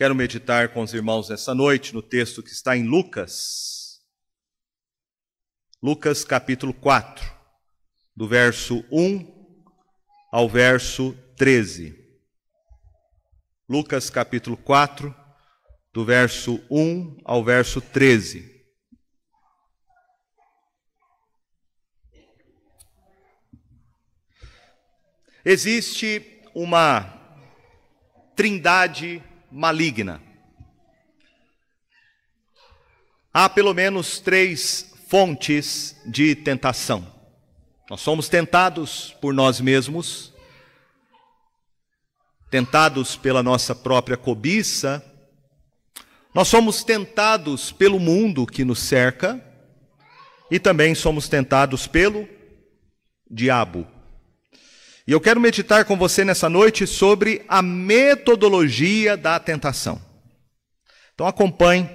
Quero meditar com os irmãos nessa noite no texto que está em Lucas. Lucas capítulo 4, do verso 1 ao verso 13. Lucas capítulo 4, do verso 1 ao verso 13. Existe uma trindade maligna. Há pelo menos três fontes de tentação. Nós somos tentados por nós mesmos, tentados pela nossa própria cobiça, nós somos tentados pelo mundo que nos cerca e também somos tentados pelo diabo. E eu quero meditar com você nessa noite sobre a metodologia da tentação. Então acompanhe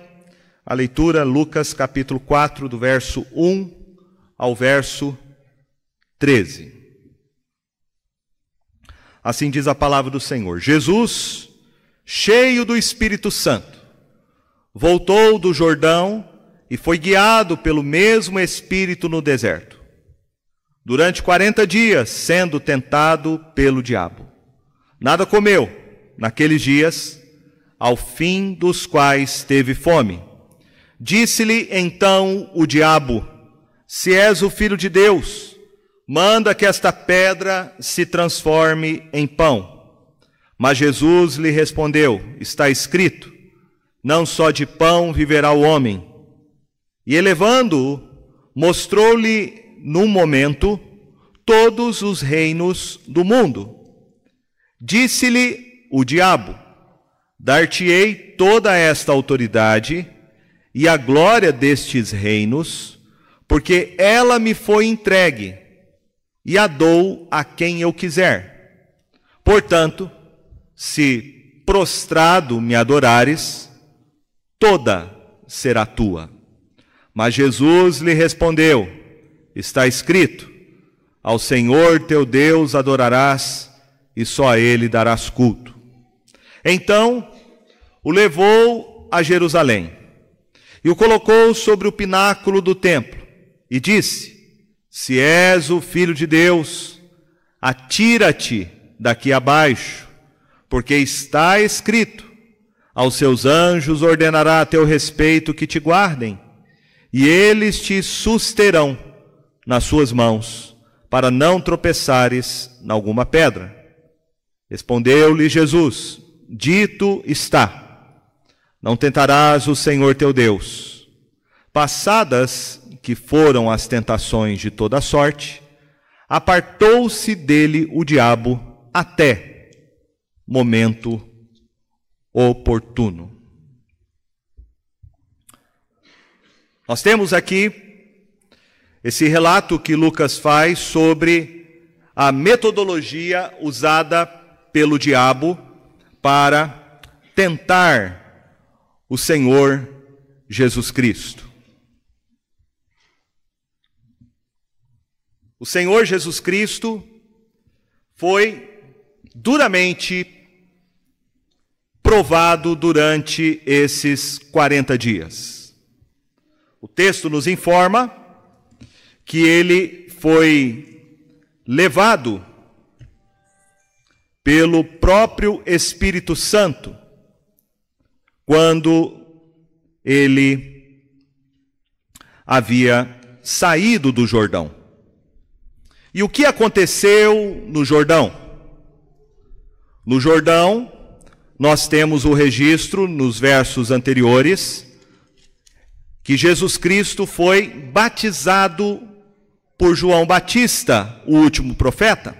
a leitura, Lucas capítulo 4, do verso 1 ao verso 13. Assim diz a palavra do Senhor: Jesus, cheio do Espírito Santo, voltou do Jordão e foi guiado pelo mesmo Espírito no deserto durante 40 dias, sendo tentado pelo diabo. Nada comeu naqueles dias, ao fim dos quais teve fome. Disse-lhe então o diabo: Se és o filho de Deus, manda que esta pedra se transforme em pão. Mas Jesus lhe respondeu: Está escrito: Não só de pão viverá o homem. E elevando-o, mostrou-lhe num momento, todos os reinos do mundo. Disse-lhe o diabo: Dar-te-ei toda esta autoridade e a glória destes reinos, porque ela me foi entregue, e a dou a quem eu quiser. Portanto, se prostrado me adorares, toda será tua. Mas Jesus lhe respondeu: Está escrito: Ao Senhor teu Deus adorarás e só a ele darás culto. Então o levou a Jerusalém e o colocou sobre o pináculo do templo e disse: Se és o filho de Deus, atira-te daqui abaixo, porque está escrito: Aos seus anjos ordenará a teu respeito que te guardem, e eles te susterão nas suas mãos, para não tropeçares em alguma pedra. Respondeu-lhe Jesus: Dito está: Não tentarás o Senhor teu Deus. Passadas que foram as tentações de toda sorte, apartou-se dele o diabo até momento oportuno. Nós temos aqui esse relato que Lucas faz sobre a metodologia usada pelo diabo para tentar o Senhor Jesus Cristo. O Senhor Jesus Cristo foi duramente provado durante esses 40 dias. O texto nos informa que ele foi levado pelo próprio Espírito Santo quando ele havia saído do Jordão. E o que aconteceu no Jordão? No Jordão, nós temos o registro nos versos anteriores que Jesus Cristo foi batizado por João Batista, o último profeta.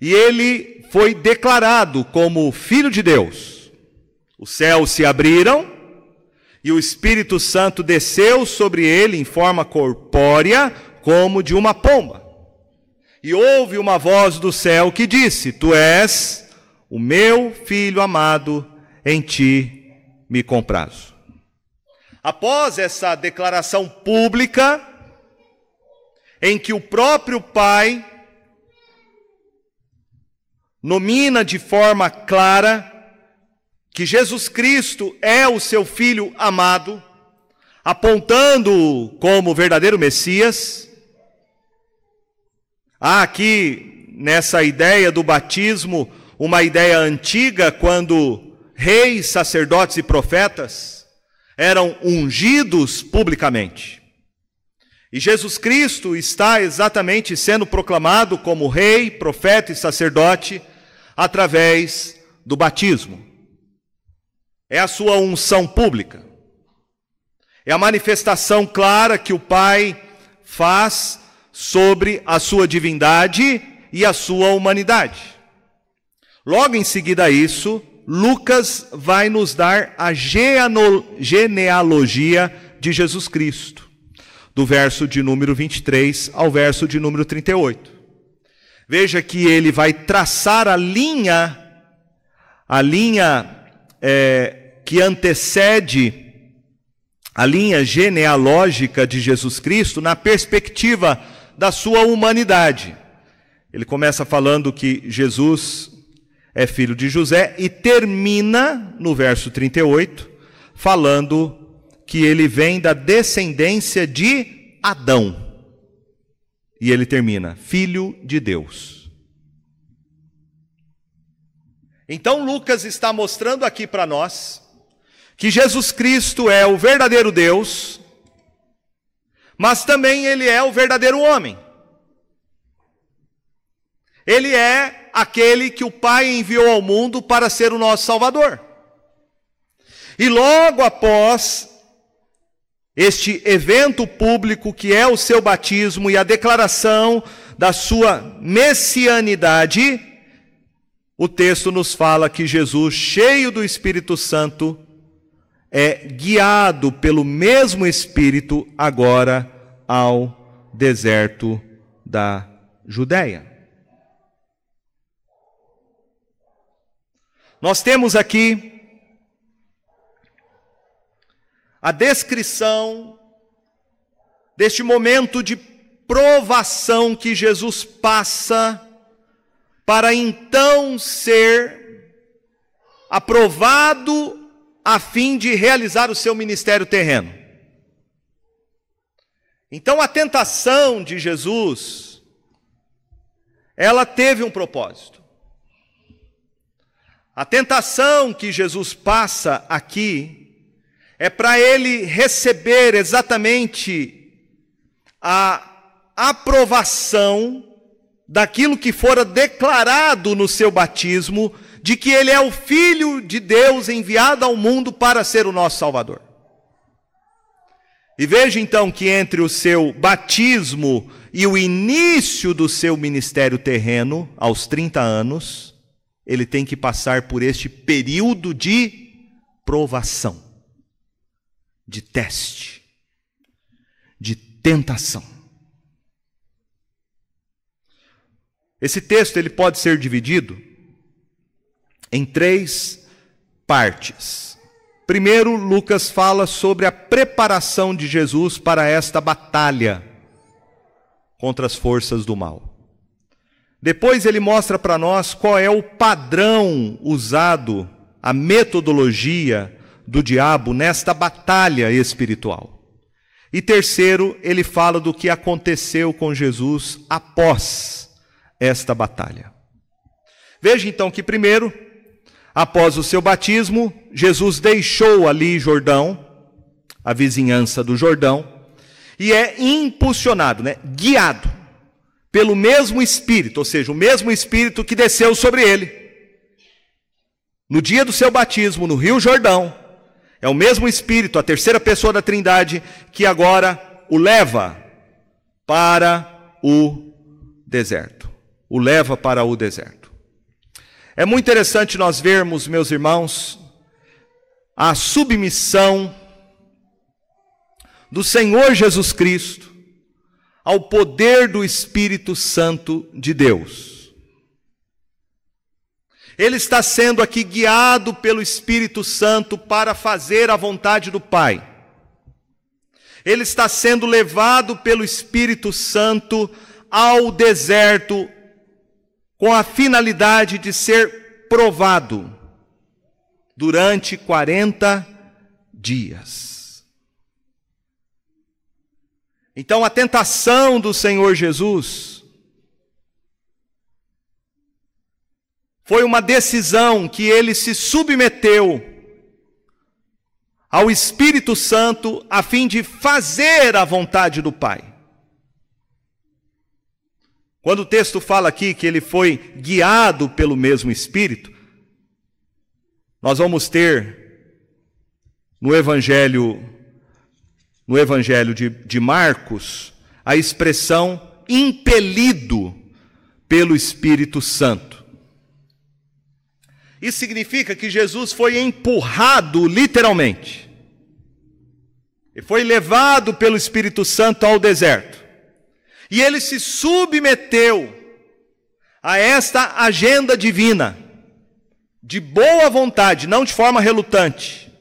E ele foi declarado como filho de Deus. Os céus se abriram e o Espírito Santo desceu sobre ele em forma corpórea, como de uma pomba. E houve uma voz do céu que disse: Tu és o meu filho amado, em ti me comprazo. Após essa declaração pública, em que o próprio Pai nomina de forma clara que Jesus Cristo é o seu filho amado, apontando-o como verdadeiro Messias. Há aqui nessa ideia do batismo uma ideia antiga quando reis, sacerdotes e profetas eram ungidos publicamente. E Jesus Cristo está exatamente sendo proclamado como rei, profeta e sacerdote através do batismo. É a sua unção pública. É a manifestação clara que o Pai faz sobre a sua divindade e a sua humanidade. Logo em seguida a isso, Lucas vai nos dar a genealogia de Jesus Cristo do verso de número 23 ao verso de número 38. Veja que ele vai traçar a linha, a linha é, que antecede a linha genealógica de Jesus Cristo na perspectiva da sua humanidade. Ele começa falando que Jesus é filho de José e termina no verso 38 falando que ele vem da descendência de Adão. E ele termina: Filho de Deus. Então Lucas está mostrando aqui para nós que Jesus Cristo é o verdadeiro Deus, mas também ele é o verdadeiro homem. Ele é aquele que o Pai enviou ao mundo para ser o nosso Salvador. E logo após este evento público que é o seu batismo e a declaração da sua messianidade, o texto nos fala que Jesus, cheio do Espírito Santo, é guiado pelo mesmo Espírito agora ao deserto da Judéia. Nós temos aqui a descrição deste momento de provação que Jesus passa para então ser aprovado a fim de realizar o seu ministério terreno. Então a tentação de Jesus ela teve um propósito. A tentação que Jesus passa aqui é para ele receber exatamente a aprovação daquilo que fora declarado no seu batismo, de que ele é o Filho de Deus enviado ao mundo para ser o nosso Salvador. E veja então que entre o seu batismo e o início do seu ministério terreno, aos 30 anos, ele tem que passar por este período de provação de teste, de tentação. Esse texto ele pode ser dividido em três partes. Primeiro, Lucas fala sobre a preparação de Jesus para esta batalha contra as forças do mal. Depois ele mostra para nós qual é o padrão usado, a metodologia do diabo nesta batalha espiritual. E terceiro, ele fala do que aconteceu com Jesus após esta batalha. Veja então que primeiro, após o seu batismo, Jesus deixou ali Jordão, a vizinhança do Jordão, e é impulsionado, né, guiado pelo mesmo Espírito, ou seja, o mesmo Espírito que desceu sobre ele. No dia do seu batismo, no Rio Jordão, é o mesmo Espírito, a terceira pessoa da Trindade, que agora o leva para o deserto. O leva para o deserto. É muito interessante nós vermos, meus irmãos, a submissão do Senhor Jesus Cristo ao poder do Espírito Santo de Deus. Ele está sendo aqui guiado pelo Espírito Santo para fazer a vontade do Pai. Ele está sendo levado pelo Espírito Santo ao deserto com a finalidade de ser provado. durante 40 dias. Então a tentação do Senhor Jesus foi uma decisão que ele se submeteu ao Espírito Santo a fim de fazer a vontade do Pai. Quando o texto fala aqui que ele foi guiado pelo mesmo Espírito, nós vamos ter no Evangelho, no Evangelho de, de Marcos, a expressão impelido pelo Espírito Santo. Isso significa que Jesus foi empurrado literalmente. E foi levado pelo Espírito Santo ao deserto. E ele se submeteu a esta agenda divina, de boa vontade, não de forma relutante.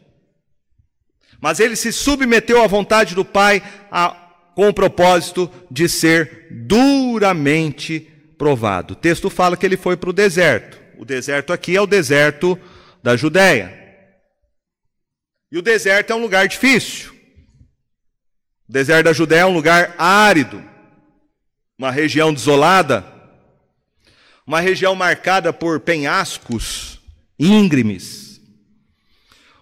Mas ele se submeteu à vontade do Pai a, com o propósito de ser duramente provado. O texto fala que ele foi para o deserto. O deserto aqui é o deserto da Judéia. E o deserto é um lugar difícil. O deserto da Judéia é um lugar árido uma região desolada, uma região marcada por penhascos íngremes,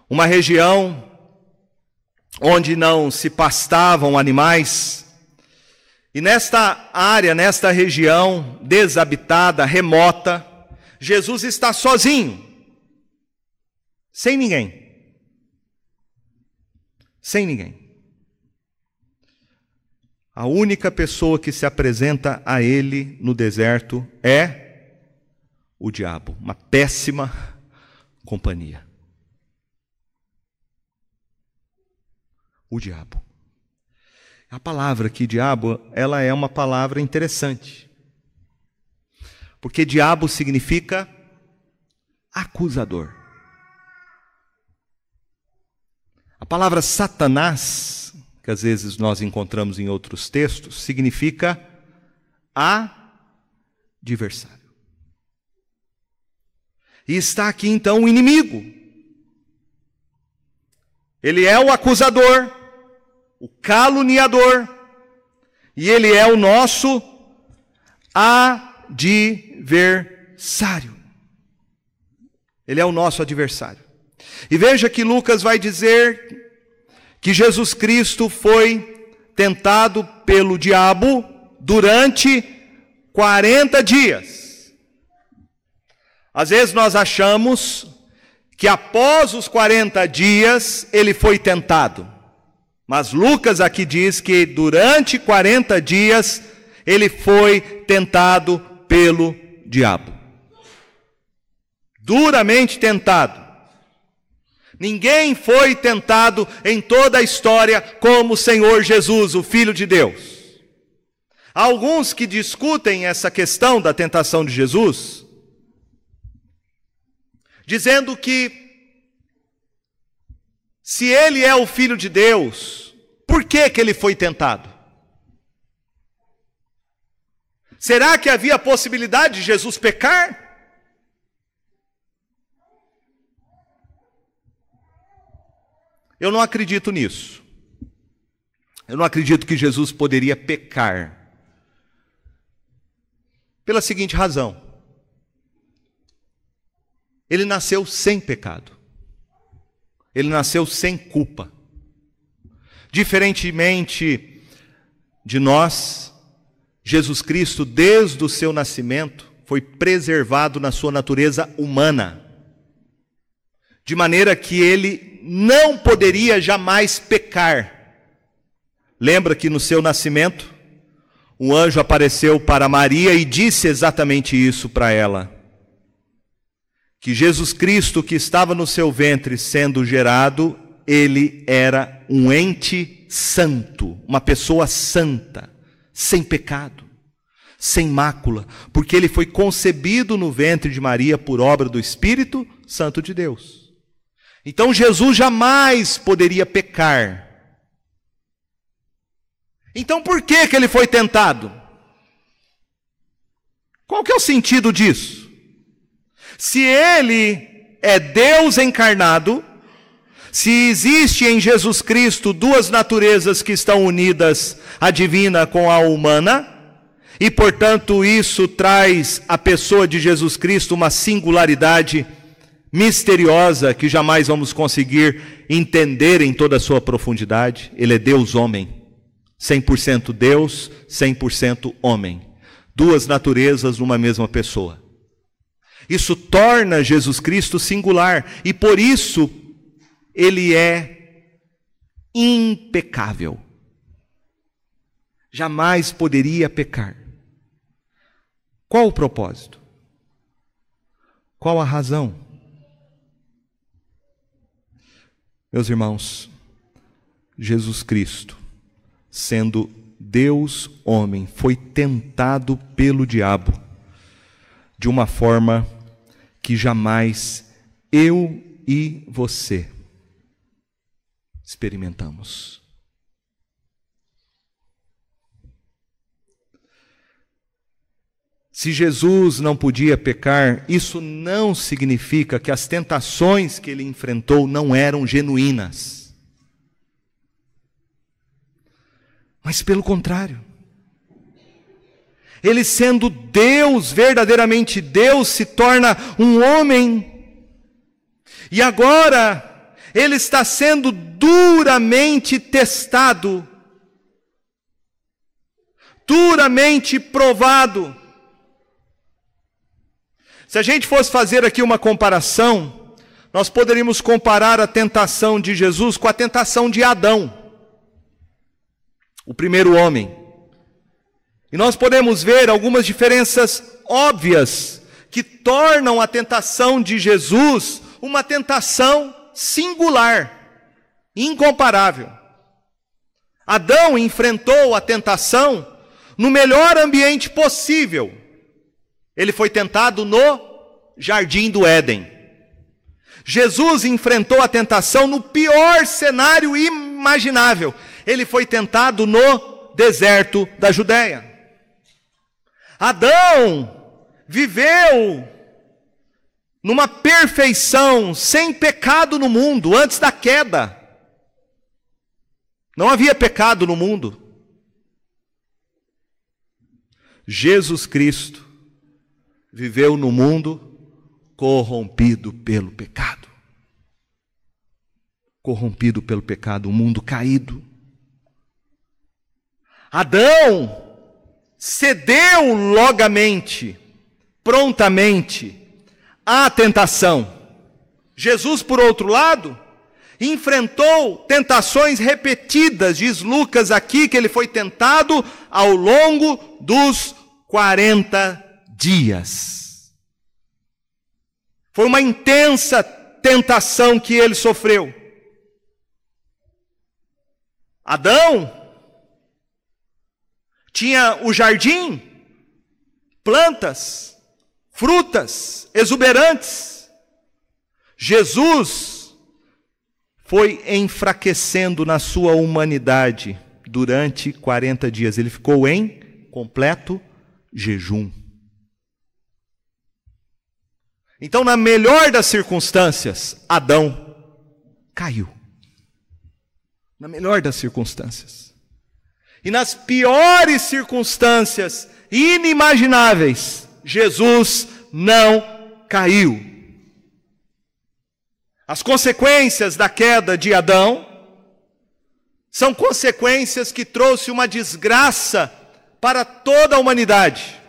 uma região onde não se pastavam animais. E nesta área, nesta região desabitada, remota, Jesus está sozinho, sem ninguém. Sem ninguém. A única pessoa que se apresenta a ele no deserto é o diabo, uma péssima companhia. O diabo. A palavra aqui, diabo, ela é uma palavra interessante. Porque diabo significa acusador. A palavra Satanás que às vezes nós encontramos em outros textos, significa adversário. E está aqui então o inimigo. Ele é o acusador, o caluniador, e ele é o nosso adversário. Ele é o nosso adversário. E veja que Lucas vai dizer que Jesus Cristo foi tentado pelo diabo durante 40 dias. Às vezes nós achamos que após os 40 dias ele foi tentado. Mas Lucas aqui diz que durante 40 dias ele foi tentado pelo diabo. Duramente tentado. Ninguém foi tentado em toda a história como o Senhor Jesus, o Filho de Deus. Há alguns que discutem essa questão da tentação de Jesus, dizendo que se ele é o Filho de Deus, por que, que ele foi tentado? Será que havia possibilidade de Jesus pecar? Eu não acredito nisso. Eu não acredito que Jesus poderia pecar. Pela seguinte razão: ele nasceu sem pecado, ele nasceu sem culpa. Diferentemente de nós, Jesus Cristo, desde o seu nascimento, foi preservado na sua natureza humana, de maneira que ele não poderia jamais pecar. Lembra que no seu nascimento, um anjo apareceu para Maria e disse exatamente isso para ela: que Jesus Cristo, que estava no seu ventre sendo gerado, ele era um ente santo, uma pessoa santa, sem pecado, sem mácula, porque ele foi concebido no ventre de Maria por obra do Espírito Santo de Deus. Então Jesus jamais poderia pecar. Então por que que ele foi tentado? Qual que é o sentido disso? Se ele é Deus encarnado, se existe em Jesus Cristo duas naturezas que estão unidas, a divina com a humana, e portanto isso traz à pessoa de Jesus Cristo uma singularidade misteriosa que jamais vamos conseguir entender em toda a sua profundidade. Ele é Deus homem, 100% Deus, 100% homem. Duas naturezas numa mesma pessoa. Isso torna Jesus Cristo singular e por isso ele é impecável. Jamais poderia pecar. Qual o propósito? Qual a razão? Meus irmãos, Jesus Cristo, sendo Deus homem, foi tentado pelo diabo de uma forma que jamais eu e você experimentamos. Se Jesus não podia pecar, isso não significa que as tentações que ele enfrentou não eram genuínas. Mas pelo contrário. Ele sendo Deus, verdadeiramente Deus, se torna um homem. E agora, ele está sendo duramente testado, duramente provado. Se a gente fosse fazer aqui uma comparação, nós poderíamos comparar a tentação de Jesus com a tentação de Adão, o primeiro homem. E nós podemos ver algumas diferenças óbvias que tornam a tentação de Jesus uma tentação singular, incomparável. Adão enfrentou a tentação no melhor ambiente possível ele foi tentado no jardim do Éden. Jesus enfrentou a tentação no pior cenário imaginável. Ele foi tentado no deserto da Judéia. Adão viveu numa perfeição, sem pecado no mundo, antes da queda. Não havia pecado no mundo. Jesus Cristo viveu no mundo corrompido pelo pecado. Corrompido pelo pecado, o mundo caído. Adão cedeu logamente, prontamente, à tentação. Jesus, por outro lado, enfrentou tentações repetidas, diz Lucas aqui que ele foi tentado ao longo dos 40 dias. Foi uma intensa tentação que ele sofreu. Adão tinha o jardim, plantas, frutas exuberantes. Jesus foi enfraquecendo na sua humanidade durante 40 dias. Ele ficou em completo jejum. Então, na melhor das circunstâncias, Adão caiu. Na melhor das circunstâncias. E nas piores circunstâncias inimagináveis, Jesus não caiu. As consequências da queda de Adão são consequências que trouxe uma desgraça para toda a humanidade.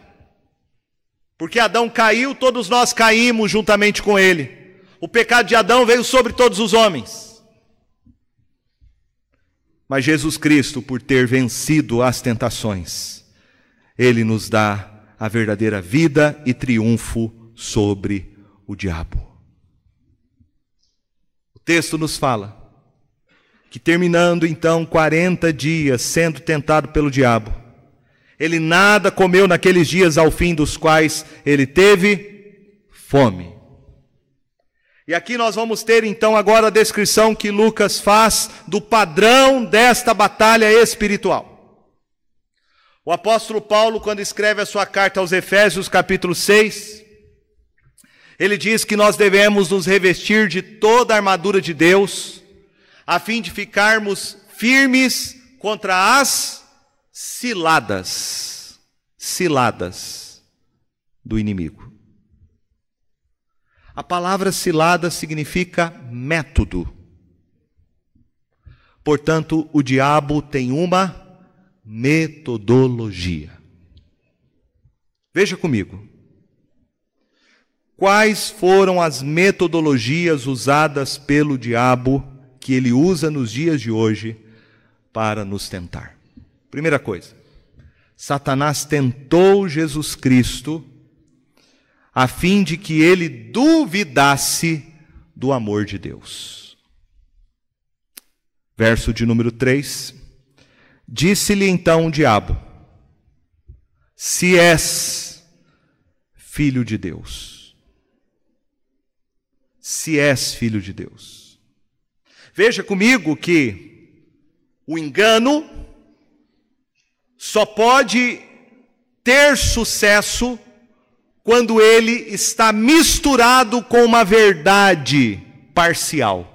Porque Adão caiu, todos nós caímos juntamente com ele. O pecado de Adão veio sobre todos os homens. Mas Jesus Cristo, por ter vencido as tentações, ele nos dá a verdadeira vida e triunfo sobre o diabo. O texto nos fala que terminando então 40 dias sendo tentado pelo diabo, ele nada comeu naqueles dias ao fim dos quais ele teve fome. E aqui nós vamos ter então agora a descrição que Lucas faz do padrão desta batalha espiritual. O apóstolo Paulo, quando escreve a sua carta aos Efésios, capítulo 6, Ele diz que nós devemos nos revestir de toda a armadura de Deus, a fim de ficarmos firmes contra as ciladas, ciladas do inimigo. A palavra cilada significa método. Portanto, o diabo tem uma metodologia. Veja comigo. Quais foram as metodologias usadas pelo diabo que ele usa nos dias de hoje para nos tentar? Primeira coisa, Satanás tentou Jesus Cristo a fim de que ele duvidasse do amor de Deus. Verso de número 3. Disse-lhe então o diabo: Se és filho de Deus, se és filho de Deus. Veja comigo que o engano só pode ter sucesso quando ele está misturado com uma verdade parcial.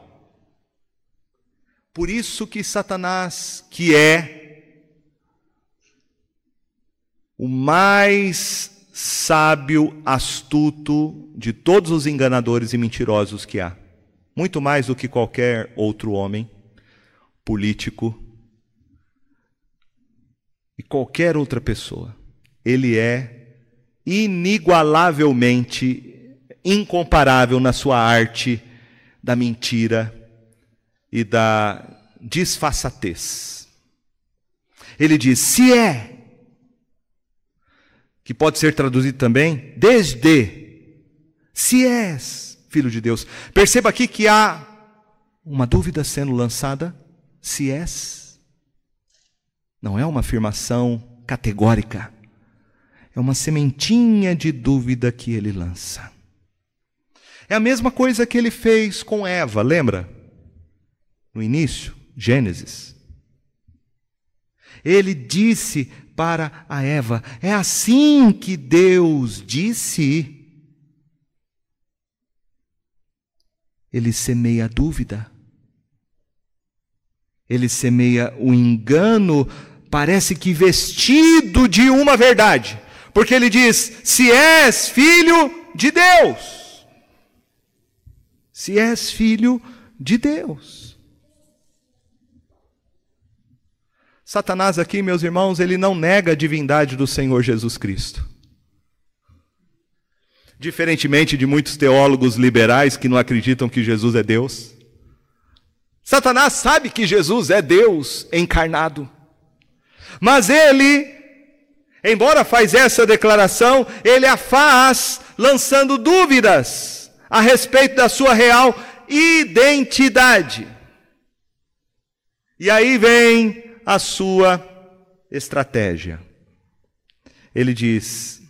Por isso que Satanás, que é o mais sábio, astuto de todos os enganadores e mentirosos que há, muito mais do que qualquer outro homem, político e qualquer outra pessoa, ele é inigualavelmente incomparável na sua arte da mentira e da disfarçatez. Ele diz: se é, que pode ser traduzido também, desde, se és filho de Deus. Perceba aqui que há uma dúvida sendo lançada: se és. Não é uma afirmação categórica é uma sementinha de dúvida que ele lança. É a mesma coisa que ele fez com Eva, lembra? No início, Gênesis. Ele disse para a Eva: É assim que Deus disse. Ele semeia a dúvida. Ele semeia o engano, parece que vestido de uma verdade. Porque ele diz: se és filho de Deus. Se és filho de Deus. Satanás aqui, meus irmãos, ele não nega a divindade do Senhor Jesus Cristo. Diferentemente de muitos teólogos liberais que não acreditam que Jesus é Deus. Satanás sabe que Jesus é Deus encarnado. Mas ele Embora faz essa declaração, ele a faz lançando dúvidas a respeito da sua real identidade. E aí vem a sua estratégia. Ele diz: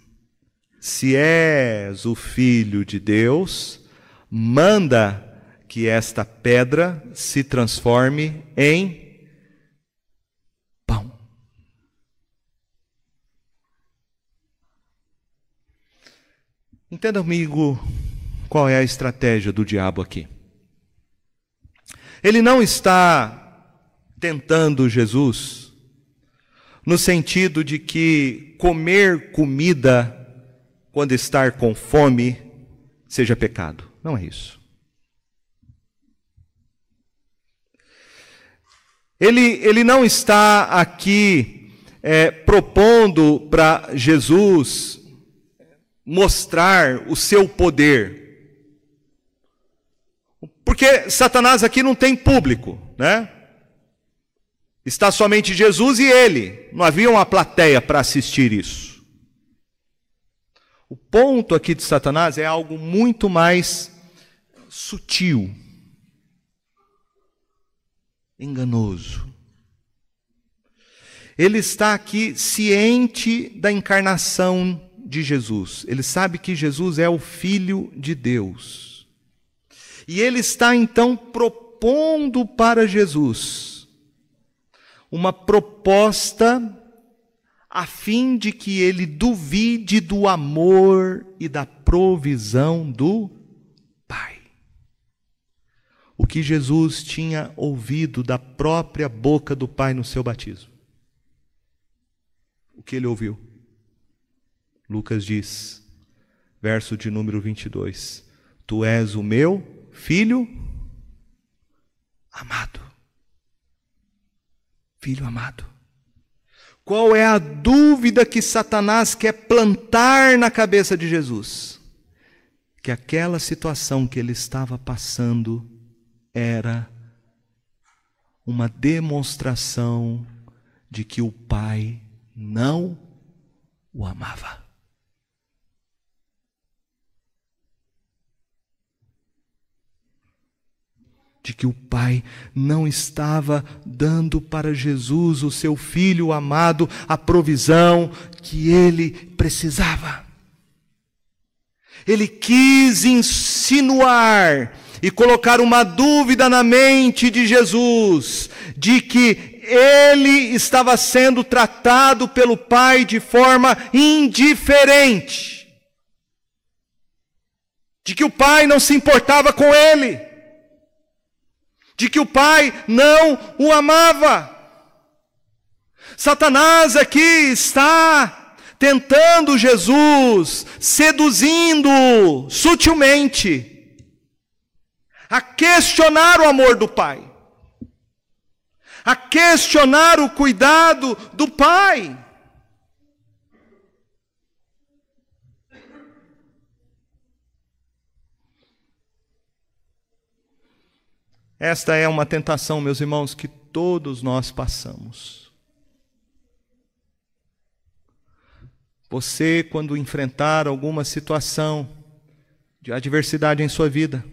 Se és o filho de Deus, manda que esta pedra se transforme em Entenda comigo qual é a estratégia do diabo aqui. Ele não está tentando Jesus no sentido de que comer comida quando estar com fome seja pecado. Não é isso. Ele, ele não está aqui é, propondo para Jesus mostrar o seu poder. Porque Satanás aqui não tem público, né? Está somente Jesus e ele. Não havia uma plateia para assistir isso. O ponto aqui de Satanás é algo muito mais sutil, enganoso. Ele está aqui ciente da encarnação de Jesus. Ele sabe que Jesus é o Filho de Deus. E ele está então propondo para Jesus uma proposta a fim de que ele duvide do amor e da provisão do Pai. O que Jesus tinha ouvido da própria boca do Pai no seu batismo. O que ele ouviu? Lucas diz, verso de número 22: Tu és o meu filho amado. Filho amado. Qual é a dúvida que Satanás quer plantar na cabeça de Jesus? Que aquela situação que ele estava passando era uma demonstração de que o pai não o amava. De que o Pai não estava dando para Jesus, o seu filho amado, a provisão que ele precisava. Ele quis insinuar e colocar uma dúvida na mente de Jesus, de que ele estava sendo tratado pelo Pai de forma indiferente, de que o Pai não se importava com ele de que o pai não o amava. Satanás aqui está tentando Jesus, seduzindo sutilmente, a questionar o amor do pai, a questionar o cuidado do pai. Esta é uma tentação, meus irmãos, que todos nós passamos. Você, quando enfrentar alguma situação de adversidade em sua vida,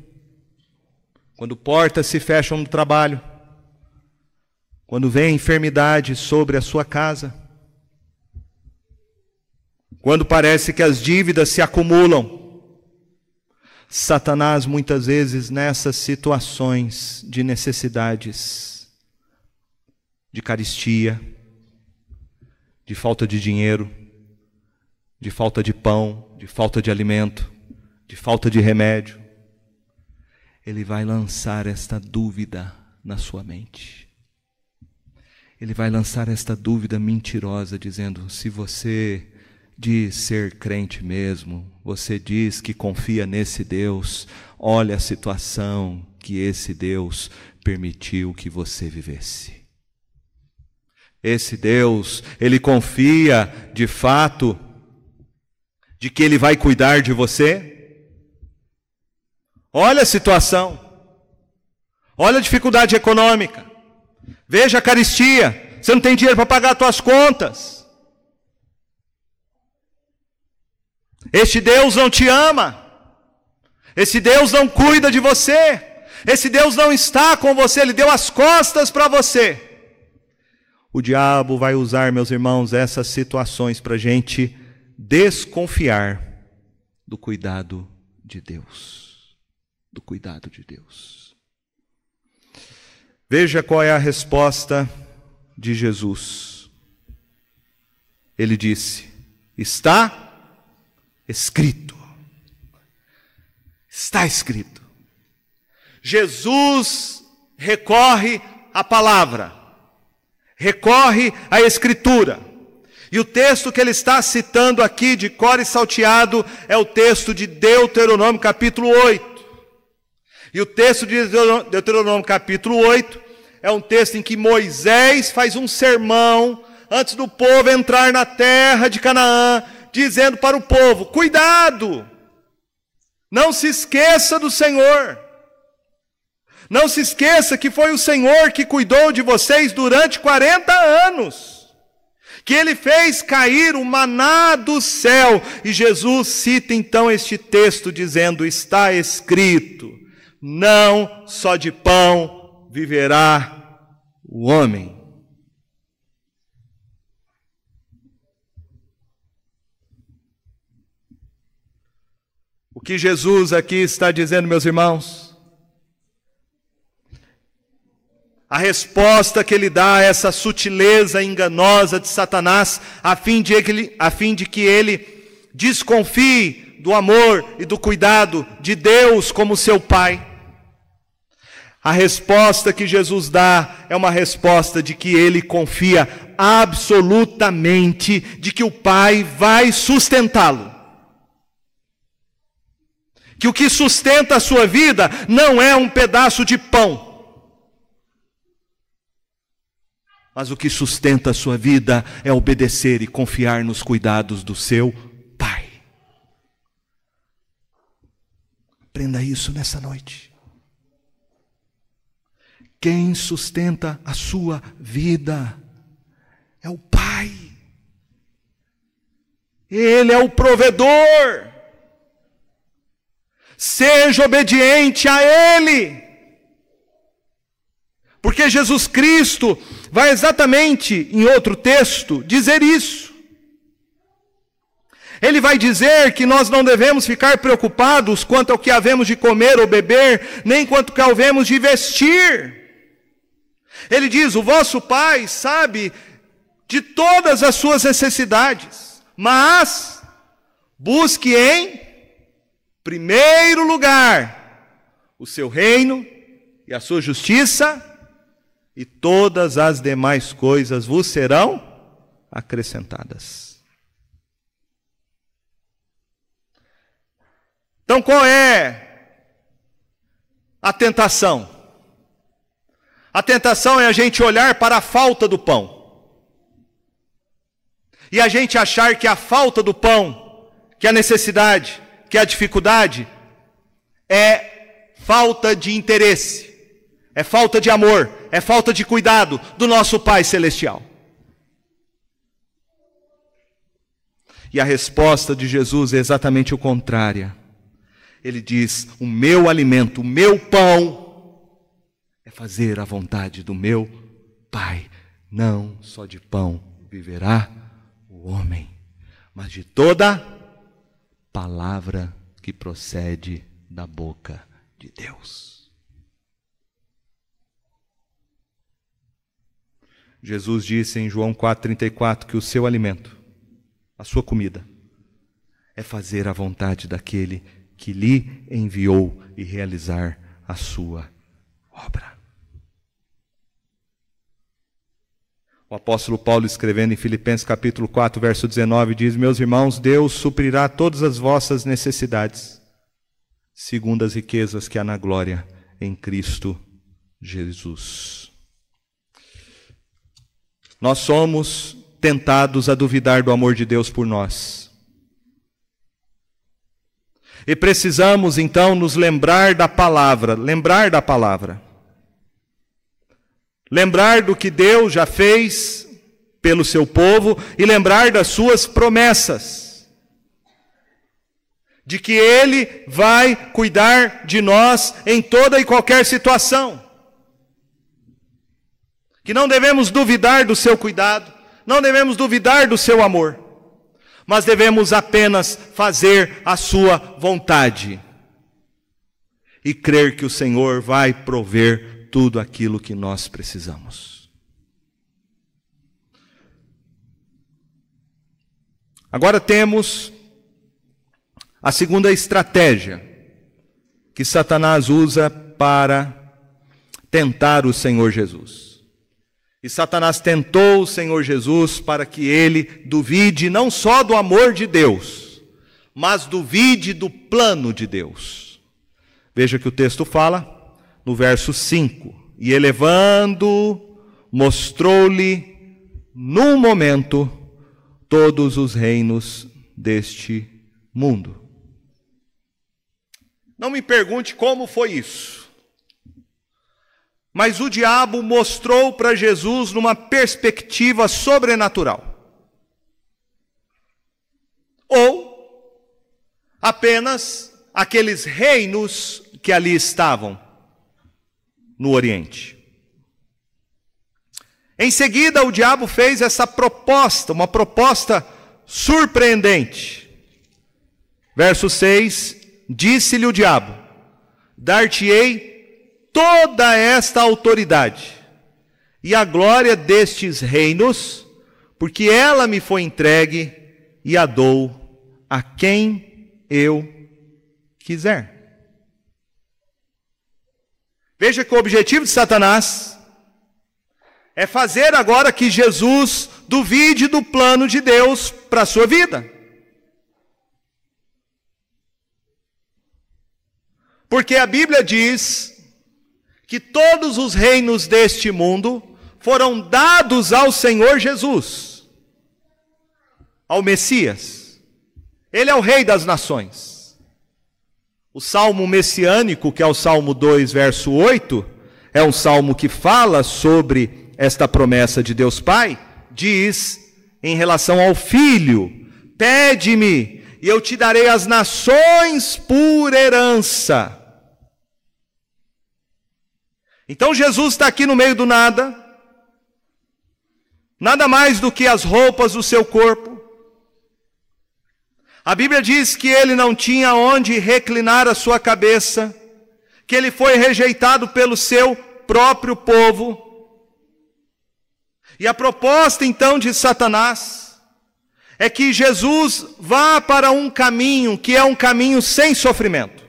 quando portas se fecham no trabalho, quando vem enfermidade sobre a sua casa, quando parece que as dívidas se acumulam, Satanás, muitas vezes, nessas situações de necessidades, de caristia, de falta de dinheiro, de falta de pão, de falta de alimento, de falta de remédio, ele vai lançar esta dúvida na sua mente. Ele vai lançar esta dúvida mentirosa, dizendo: se você diz ser crente mesmo, você diz que confia nesse Deus, olha a situação que esse Deus permitiu que você vivesse. Esse Deus, ele confia de fato de que ele vai cuidar de você? Olha a situação. Olha a dificuldade econômica. Veja a caristia. Você não tem dinheiro para pagar as suas contas. Este Deus não te ama. Esse Deus não cuida de você. Esse Deus não está com você, ele deu as costas para você. O diabo vai usar, meus irmãos, essas situações para a gente desconfiar do cuidado de Deus. Do cuidado de Deus. Veja qual é a resposta de Jesus. Ele disse: Está escrito. Está escrito. Jesus recorre à palavra, recorre à Escritura. E o texto que ele está citando aqui, de cor e salteado, é o texto de Deuteronômio, capítulo 8. E o texto de Deuteronômio, capítulo 8, é um texto em que Moisés faz um sermão antes do povo entrar na terra de Canaã, dizendo para o povo: cuidado, não se esqueça do Senhor. Não se esqueça que foi o Senhor que cuidou de vocês durante 40 anos, que Ele fez cair o maná do céu. E Jesus cita então este texto dizendo: Está escrito, não só de pão viverá o homem. Que Jesus aqui está dizendo, meus irmãos, A resposta que ele dá a essa sutileza enganosa de Satanás, a fim de, ele, a fim de que ele desconfie do amor e do cuidado de Deus como seu Pai. A resposta que Jesus dá é uma resposta de que ele confia absolutamente de que o Pai vai sustentá-lo. Que o que sustenta a sua vida não é um pedaço de pão, mas o que sustenta a sua vida é obedecer e confiar nos cuidados do seu Pai. Aprenda isso nessa noite. Quem sustenta a sua vida é o Pai. Ele é o provedor. Seja obediente a Ele. Porque Jesus Cristo vai exatamente em outro texto dizer isso. Ele vai dizer que nós não devemos ficar preocupados quanto ao que havemos de comer ou beber, nem quanto que havemos de vestir. Ele diz: O vosso Pai sabe de todas as suas necessidades, mas busque em primeiro lugar o seu reino e a sua justiça, e todas as demais coisas vos serão acrescentadas. Então qual é a tentação? A tentação é a gente olhar para a falta do pão. E a gente achar que a falta do pão, que a necessidade, que a dificuldade é falta de interesse, é falta de amor, é falta de cuidado do nosso Pai celestial. E a resposta de Jesus é exatamente o contrária. Ele diz: O meu alimento, o meu pão, é fazer a vontade do meu Pai. Não só de pão viverá o homem, mas de toda palavra que procede da boca de Deus. Jesus disse em João 4,34 que o seu alimento, a sua comida, é fazer a vontade daquele que lhe enviou e realizar a sua obra. O apóstolo Paulo, escrevendo em Filipenses capítulo 4, verso 19, diz: Meus irmãos, Deus suprirá todas as vossas necessidades, segundo as riquezas que há na glória em Cristo Jesus. Nós somos tentados a duvidar do amor de Deus por nós. E precisamos então nos lembrar da palavra, lembrar da palavra. Lembrar do que Deus já fez pelo seu povo e lembrar das suas promessas. De que Ele vai cuidar de nós em toda e qualquer situação. Que não devemos duvidar do seu cuidado, não devemos duvidar do seu amor, mas devemos apenas fazer a sua vontade e crer que o Senhor vai prover tudo aquilo que nós precisamos. Agora temos a segunda estratégia que Satanás usa para tentar o Senhor Jesus. E Satanás tentou o Senhor Jesus para que ele duvide não só do amor de Deus, mas duvide do plano de Deus. Veja que o texto fala: no verso 5. E elevando, mostrou-lhe num momento todos os reinos deste mundo. Não me pergunte como foi isso. Mas o diabo mostrou para Jesus numa perspectiva sobrenatural. Ou apenas aqueles reinos que ali estavam no Oriente. Em seguida, o diabo fez essa proposta, uma proposta surpreendente. Verso 6: Disse-lhe o diabo: Dar-te-ei toda esta autoridade e a glória destes reinos, porque ela me foi entregue e a dou a quem eu quiser. Veja que o objetivo de Satanás é fazer agora que Jesus duvide do plano de Deus para a sua vida. Porque a Bíblia diz que todos os reinos deste mundo foram dados ao Senhor Jesus, ao Messias. Ele é o Rei das nações. O salmo messiânico, que é o Salmo 2, verso 8, é um salmo que fala sobre esta promessa de Deus Pai, diz em relação ao Filho: Pede-me, e eu te darei as nações por herança. Então Jesus está aqui no meio do nada, nada mais do que as roupas do seu corpo. A Bíblia diz que ele não tinha onde reclinar a sua cabeça, que ele foi rejeitado pelo seu próprio povo. E a proposta então de Satanás é que Jesus vá para um caminho que é um caminho sem sofrimento,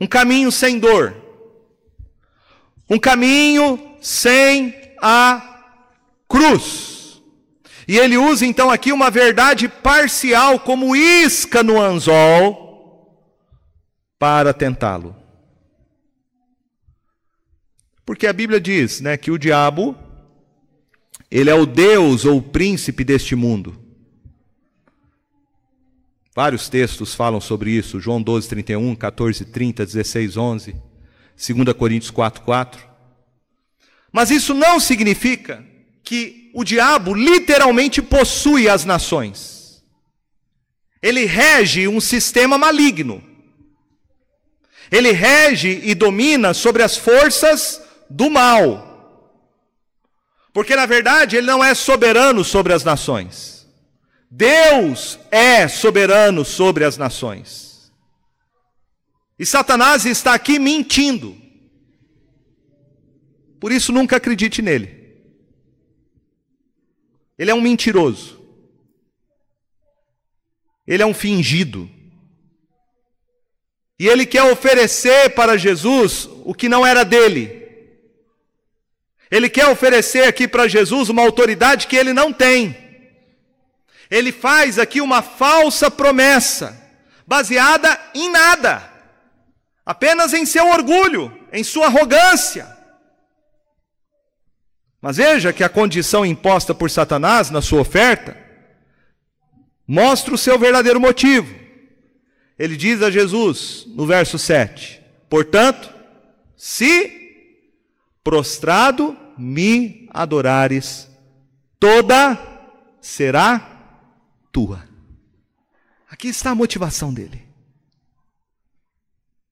um caminho sem dor, um caminho sem a cruz. E ele usa então aqui uma verdade parcial como isca no anzol para tentá-lo. Porque a Bíblia diz, né, que o diabo ele é o deus ou o príncipe deste mundo. Vários textos falam sobre isso, João 12, 31, 14, 30, 16, 11, 2 Coríntios 4, 4. Mas isso não significa que o diabo literalmente possui as nações. Ele rege um sistema maligno. Ele rege e domina sobre as forças do mal. Porque na verdade ele não é soberano sobre as nações. Deus é soberano sobre as nações. E Satanás está aqui mentindo. Por isso, nunca acredite nele. Ele é um mentiroso. Ele é um fingido. E ele quer oferecer para Jesus o que não era dele. Ele quer oferecer aqui para Jesus uma autoridade que ele não tem. Ele faz aqui uma falsa promessa, baseada em nada, apenas em seu orgulho, em sua arrogância. Mas veja que a condição imposta por Satanás na sua oferta mostra o seu verdadeiro motivo. Ele diz a Jesus no verso 7: Portanto, se prostrado me adorares, toda será tua. Aqui está a motivação dele.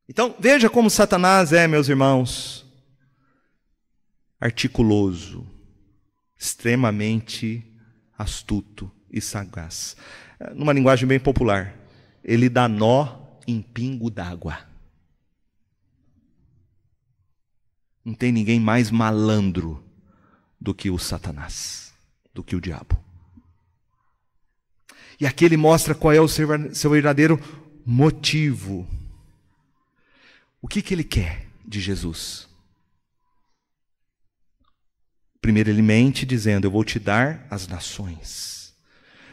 Então, veja como Satanás é, meus irmãos, articuloso, extremamente astuto e sagaz. Numa linguagem bem popular, ele dá nó em pingo d'água. Não tem ninguém mais malandro do que o Satanás, do que o diabo. E aqui ele mostra qual é o seu, verdadeiro motivo. O que, que ele quer de Jesus? Primeiro ele mente dizendo: Eu vou te dar as nações,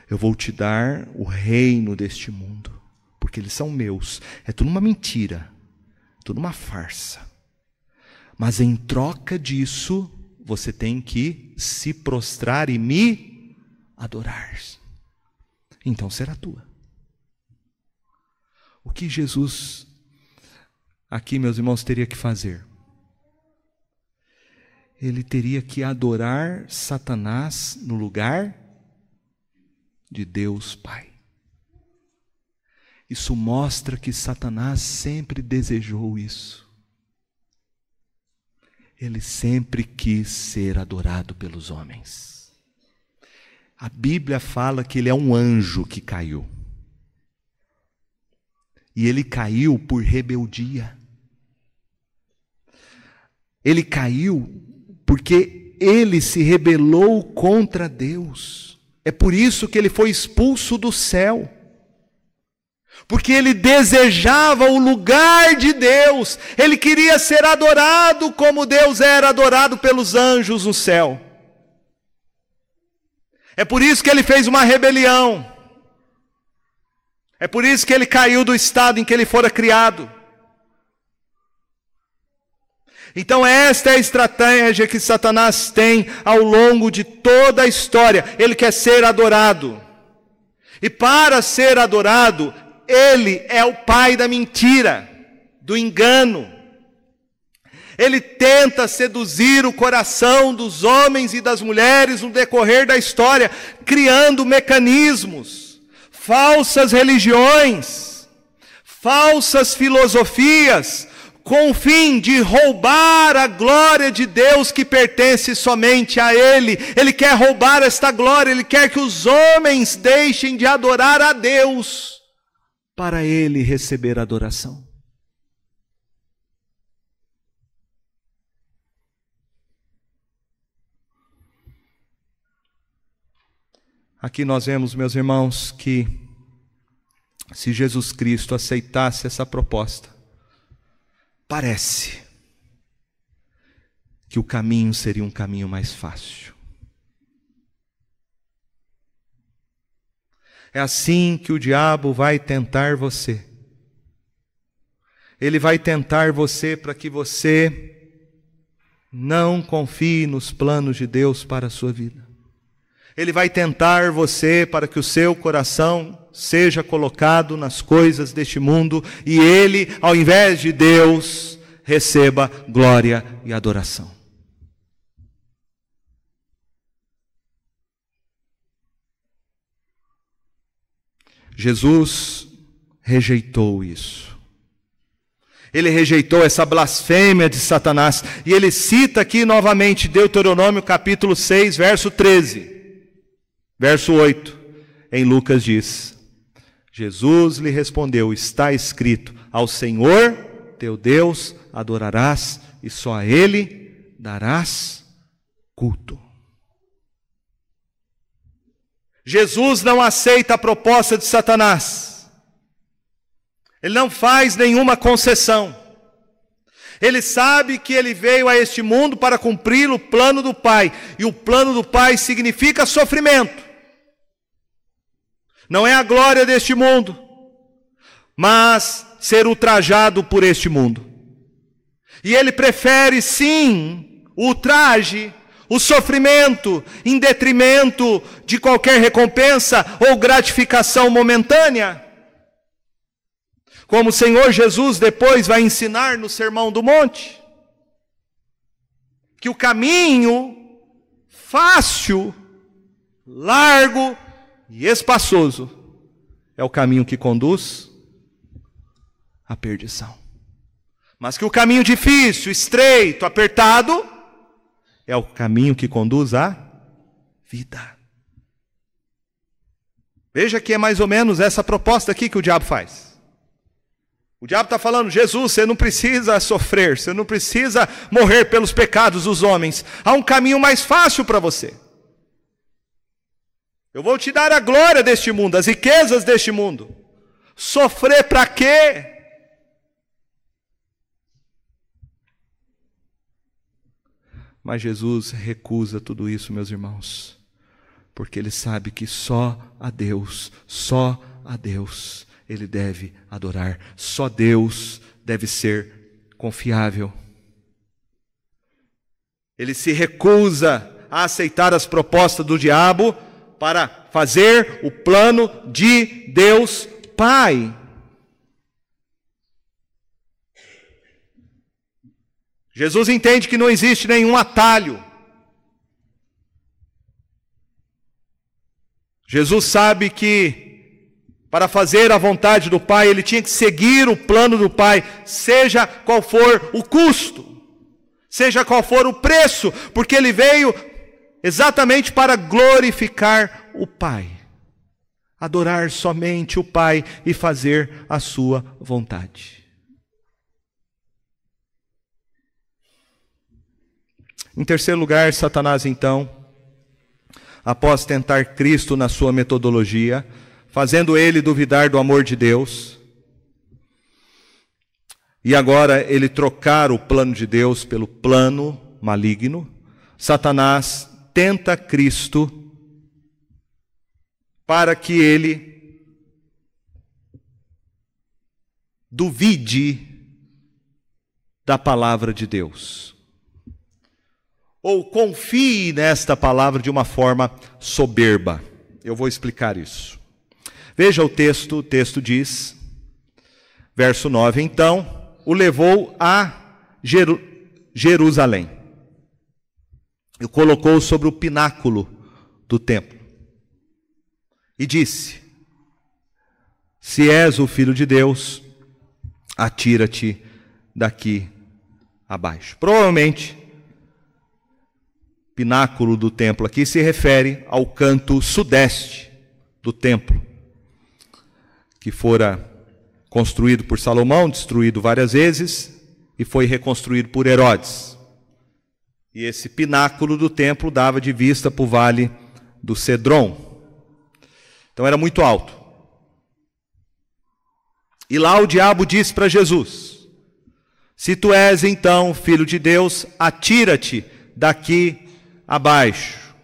eu vou te dar o reino deste mundo, porque eles são meus. É tudo uma mentira, tudo uma farsa. Mas em troca disso, você tem que se prostrar e me adorar. Então será tua. O que Jesus, aqui, meus irmãos, teria que fazer? Ele teria que adorar Satanás no lugar de Deus Pai. Isso mostra que Satanás sempre desejou isso. Ele sempre quis ser adorado pelos homens. A Bíblia fala que ele é um anjo que caiu. E ele caiu por rebeldia. Ele caiu porque ele se rebelou contra Deus. É por isso que ele foi expulso do céu. Porque ele desejava o lugar de Deus, ele queria ser adorado como Deus era adorado pelos anjos no céu. É por isso que ele fez uma rebelião. É por isso que ele caiu do estado em que ele fora criado. Então, esta é a estratégia que Satanás tem ao longo de toda a história. Ele quer ser adorado. E para ser adorado, ele é o pai da mentira, do engano. Ele tenta seduzir o coração dos homens e das mulheres no decorrer da história, criando mecanismos, falsas religiões, falsas filosofias, com o fim de roubar a glória de Deus que pertence somente a Ele. Ele quer roubar esta glória, ele quer que os homens deixem de adorar a Deus para Ele receber adoração. Aqui nós vemos, meus irmãos, que se Jesus Cristo aceitasse essa proposta, parece que o caminho seria um caminho mais fácil. É assim que o diabo vai tentar você. Ele vai tentar você para que você não confie nos planos de Deus para a sua vida. Ele vai tentar você para que o seu coração seja colocado nas coisas deste mundo e ele, ao invés de Deus, receba glória e adoração. Jesus rejeitou isso. Ele rejeitou essa blasfêmia de Satanás. E ele cita aqui novamente Deuteronômio capítulo 6, verso 13. Verso 8, em Lucas diz: Jesus lhe respondeu: Está escrito: Ao Senhor teu Deus adorarás e só a Ele darás culto. Jesus não aceita a proposta de Satanás. Ele não faz nenhuma concessão. Ele sabe que ele veio a este mundo para cumprir o plano do Pai, e o plano do Pai significa sofrimento não é a glória deste mundo, mas ser ultrajado por este mundo. E ele prefere sim o traje, o sofrimento, em detrimento de qualquer recompensa ou gratificação momentânea. Como o Senhor Jesus depois vai ensinar no Sermão do Monte, que o caminho fácil, largo e espaçoso é o caminho que conduz à perdição. Mas que o caminho difícil, estreito, apertado, é o caminho que conduz à vida. Veja que é mais ou menos essa proposta aqui que o diabo faz. O diabo está falando, Jesus, você não precisa sofrer, você não precisa morrer pelos pecados dos homens. Há um caminho mais fácil para você. Eu vou te dar a glória deste mundo, as riquezas deste mundo. Sofrer para quê? Mas Jesus recusa tudo isso, meus irmãos, porque ele sabe que só a Deus, só a Deus ele deve adorar, só Deus deve ser confiável. Ele se recusa a aceitar as propostas do diabo para fazer o plano de Deus Pai. Jesus entende que não existe nenhum atalho. Jesus sabe que para fazer a vontade do Pai, ele tinha que seguir o plano do Pai, seja qual for o custo, seja qual for o preço, porque ele veio exatamente para glorificar o Pai, adorar somente o Pai e fazer a sua vontade. Em terceiro lugar, Satanás, então, após tentar Cristo na sua metodologia, fazendo ele duvidar do amor de Deus, e agora ele trocar o plano de Deus pelo plano maligno, Satanás tenta Cristo para que ele duvide da palavra de Deus ou confie nesta palavra de uma forma soberba. Eu vou explicar isso. Veja o texto, o texto diz, verso 9: Então o levou a Jeru Jerusalém e colocou sobre o pináculo do templo e disse: Se és o filho de Deus, atira-te daqui abaixo. Provavelmente pináculo do templo aqui se refere ao canto sudeste do templo, que fora construído por Salomão, destruído várias vezes e foi reconstruído por Herodes. E esse pináculo do templo dava de vista para o vale do Cedron. Então era muito alto. E lá o diabo disse para Jesus: Se tu és então filho de Deus, atira-te daqui abaixo.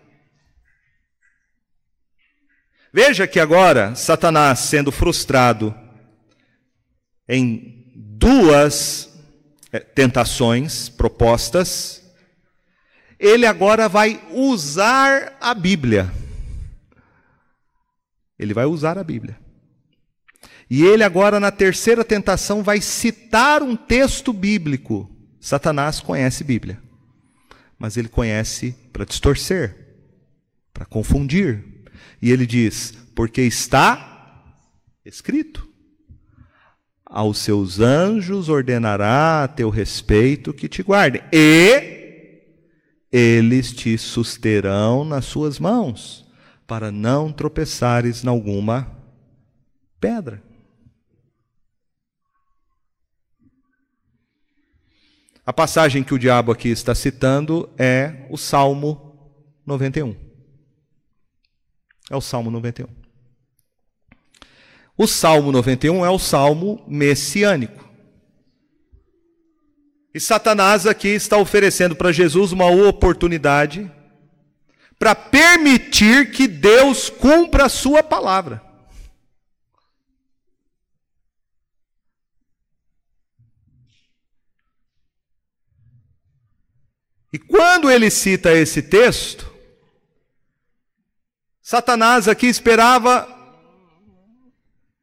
Veja que agora Satanás sendo frustrado em duas eh, tentações propostas, ele agora vai usar a Bíblia. Ele vai usar a Bíblia. E ele agora, na terceira tentação, vai citar um texto bíblico. Satanás conhece Bíblia mas ele conhece para distorcer, para confundir. E ele diz: porque está escrito. Aos seus anjos ordenará a teu respeito que te guardem, e eles te susterão nas suas mãos, para não tropeçares em alguma pedra. A passagem que o diabo aqui está citando é o Salmo 91. É o Salmo 91. O Salmo 91 é o salmo messiânico. E Satanás aqui está oferecendo para Jesus uma oportunidade para permitir que Deus cumpra a sua palavra. E quando ele cita esse texto, Satanás aqui esperava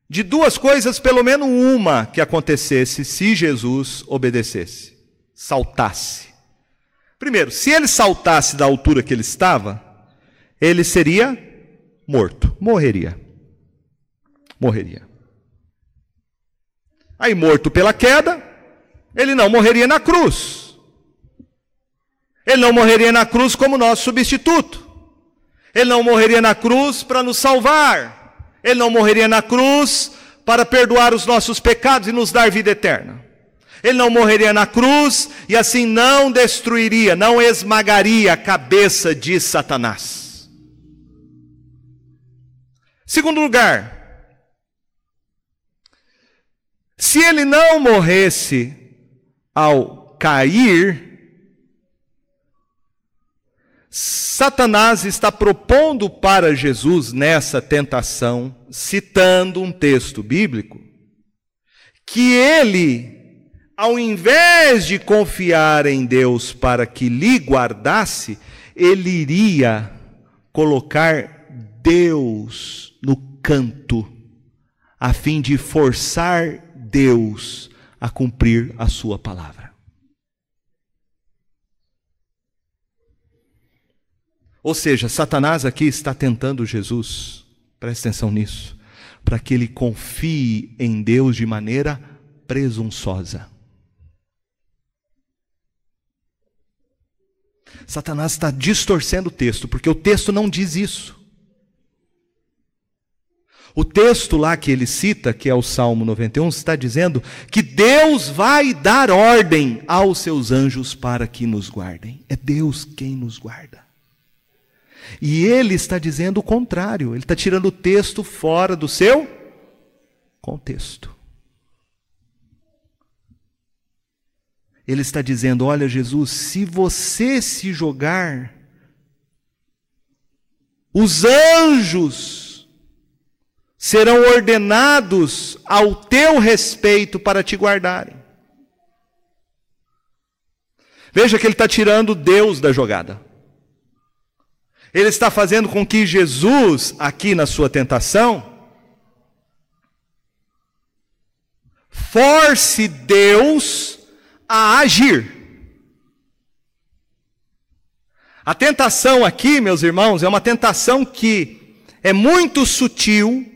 de duas coisas, pelo menos uma que acontecesse se Jesus obedecesse, saltasse. Primeiro, se ele saltasse da altura que ele estava, ele seria morto, morreria. Morreria. Aí, morto pela queda, ele não morreria na cruz. Ele não morreria na cruz como nosso substituto. Ele não morreria na cruz para nos salvar. Ele não morreria na cruz para perdoar os nossos pecados e nos dar vida eterna. Ele não morreria na cruz e assim não destruiria, não esmagaria a cabeça de Satanás. Segundo lugar, se ele não morresse ao cair, Satanás está propondo para Jesus nessa tentação, citando um texto bíblico, que ele, ao invés de confiar em Deus para que lhe guardasse, ele iria colocar Deus no canto, a fim de forçar Deus a cumprir a sua palavra. Ou seja, Satanás aqui está tentando Jesus, preste atenção nisso, para que ele confie em Deus de maneira presunçosa. Satanás está distorcendo o texto, porque o texto não diz isso. O texto lá que ele cita, que é o Salmo 91, está dizendo que Deus vai dar ordem aos seus anjos para que nos guardem. É Deus quem nos guarda. E ele está dizendo o contrário, ele está tirando o texto fora do seu contexto. Ele está dizendo: Olha, Jesus, se você se jogar, os anjos serão ordenados ao teu respeito para te guardarem. Veja que ele está tirando Deus da jogada. Ele está fazendo com que Jesus, aqui na sua tentação, force Deus a agir. A tentação aqui, meus irmãos, é uma tentação que é muito sutil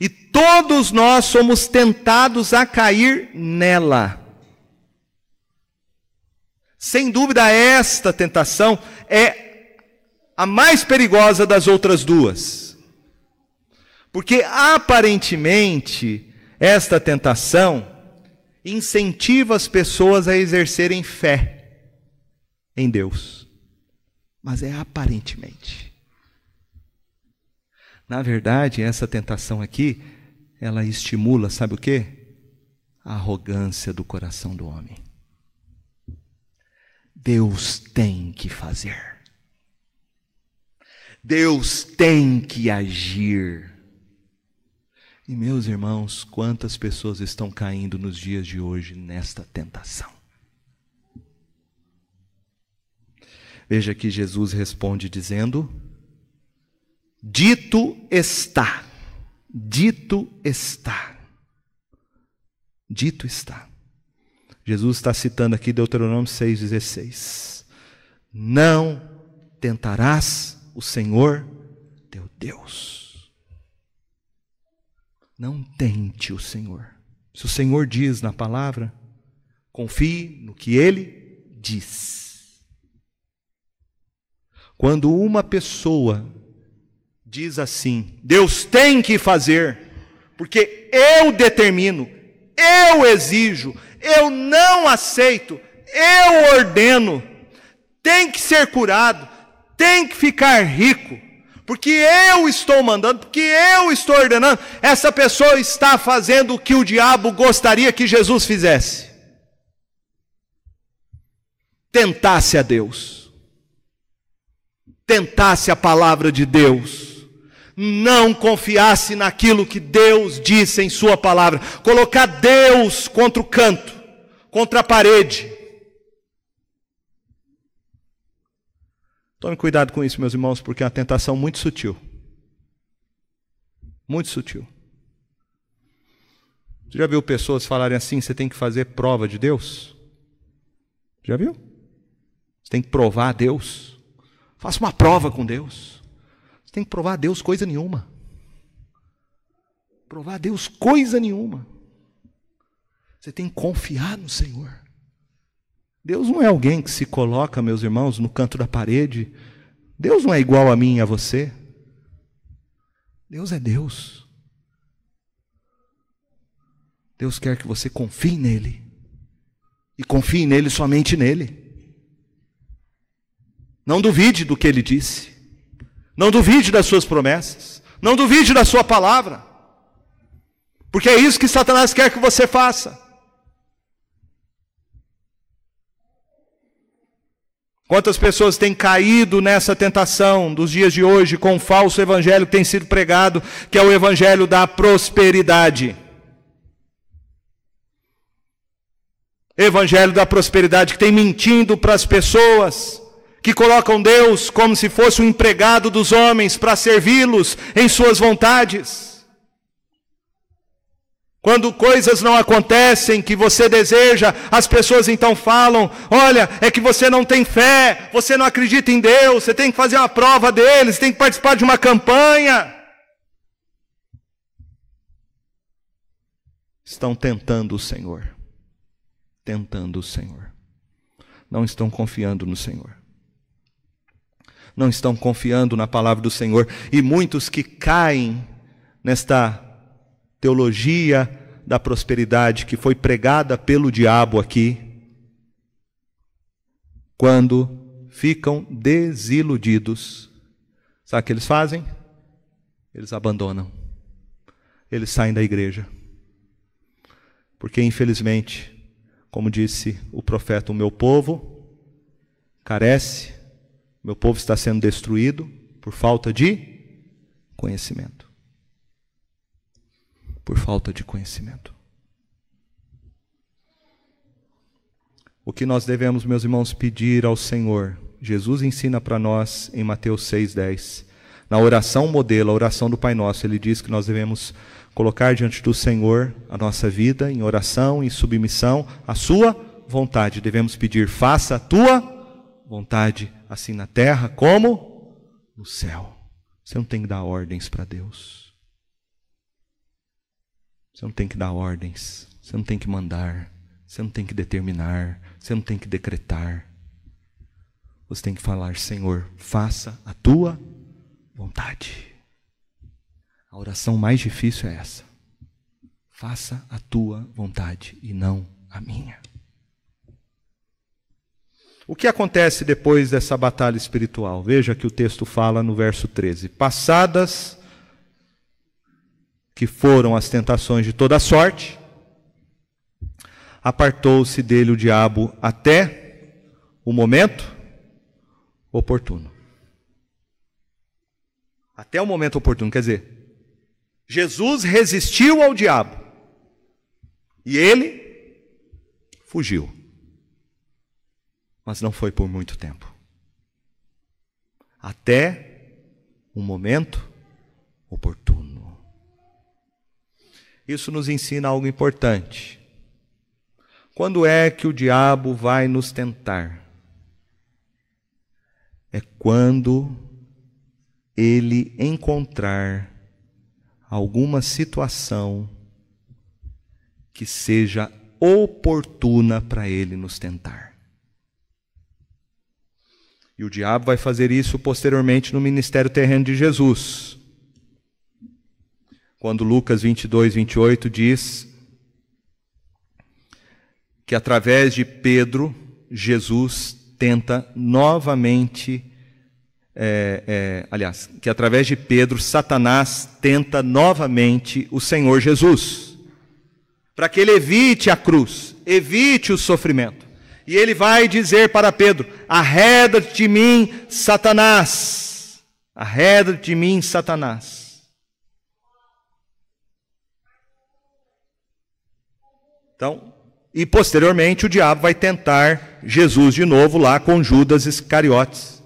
e todos nós somos tentados a cair nela. Sem dúvida, esta tentação é a mais perigosa das outras duas. Porque aparentemente, esta tentação incentiva as pessoas a exercerem fé em Deus. Mas é aparentemente. Na verdade, essa tentação aqui, ela estimula, sabe o quê? A arrogância do coração do homem. Deus tem que fazer. Deus tem que agir. E meus irmãos, quantas pessoas estão caindo nos dias de hoje nesta tentação? Veja que Jesus responde dizendo: Dito está, dito está, dito está. Jesus está citando aqui Deuteronômio 6,16. Não tentarás o Senhor teu Deus. Não tente o Senhor. Se o Senhor diz na palavra, confie no que ele diz. Quando uma pessoa diz assim: Deus tem que fazer, porque eu determino, eu exijo, eu não aceito, eu ordeno, tem que ser curado, tem que ficar rico, porque eu estou mandando, porque eu estou ordenando, essa pessoa está fazendo o que o diabo gostaria que Jesus fizesse. Tentasse a Deus, tentasse a palavra de Deus, não confiasse naquilo que Deus disse em Sua palavra, colocar Deus contra o canto, contra a parede, Tome cuidado com isso, meus irmãos, porque é uma tentação muito sutil. Muito sutil. Você já viu pessoas falarem assim: você tem que fazer prova de Deus? Já viu? Você tem que provar a Deus. Faça uma prova com Deus. Você tem que provar a Deus coisa nenhuma. Provar a Deus coisa nenhuma. Você tem que confiar no Senhor. Deus não é alguém que se coloca, meus irmãos, no canto da parede. Deus não é igual a mim e a você. Deus é Deus. Deus quer que você confie nele. E confie nele somente nele. Não duvide do que ele disse. Não duvide das suas promessas. Não duvide da sua palavra. Porque é isso que Satanás quer que você faça. Quantas pessoas têm caído nessa tentação dos dias de hoje com o falso evangelho que tem sido pregado, que é o evangelho da prosperidade? Evangelho da prosperidade que tem mentindo para as pessoas, que colocam Deus como se fosse um empregado dos homens para servi-los em suas vontades. Quando coisas não acontecem que você deseja, as pessoas então falam: olha, é que você não tem fé, você não acredita em Deus, você tem que fazer uma prova dele, você tem que participar de uma campanha. Estão tentando o Senhor, tentando o Senhor, não estão confiando no Senhor. Não estão confiando na palavra do Senhor, e muitos que caem nesta teologia da prosperidade que foi pregada pelo diabo aqui, quando ficam desiludidos, sabe o que eles fazem? Eles abandonam, eles saem da igreja. Porque, infelizmente, como disse o profeta, o meu povo carece, meu povo está sendo destruído por falta de conhecimento. Por falta de conhecimento. O que nós devemos, meus irmãos, pedir ao Senhor? Jesus ensina para nós em Mateus 6,10. Na oração modelo, a oração do Pai Nosso, ele diz que nós devemos colocar diante do Senhor a nossa vida em oração, em submissão à Sua vontade. Devemos pedir, faça a tua vontade, assim na terra como no céu. Você não tem que dar ordens para Deus. Você não tem que dar ordens. Você não tem que mandar. Você não tem que determinar. Você não tem que decretar. Você tem que falar, Senhor, faça a tua vontade. A oração mais difícil é essa. Faça a tua vontade e não a minha. O que acontece depois dessa batalha espiritual? Veja que o texto fala no verso 13: Passadas que foram as tentações de toda sorte, apartou-se dele o diabo até o momento oportuno. Até o momento oportuno, quer dizer, Jesus resistiu ao diabo e ele fugiu. Mas não foi por muito tempo. Até um momento oportuno. Isso nos ensina algo importante. Quando é que o diabo vai nos tentar? É quando ele encontrar alguma situação que seja oportuna para ele nos tentar. E o diabo vai fazer isso posteriormente no ministério terreno de Jesus. Quando Lucas 22, 28 diz que através de Pedro, Jesus tenta novamente é, é, aliás, que através de Pedro, Satanás tenta novamente o Senhor Jesus, para que ele evite a cruz, evite o sofrimento. E ele vai dizer para Pedro: arreda de mim, Satanás, arreda de mim, Satanás. Então, e posteriormente o diabo vai tentar Jesus de novo lá com Judas Iscariotes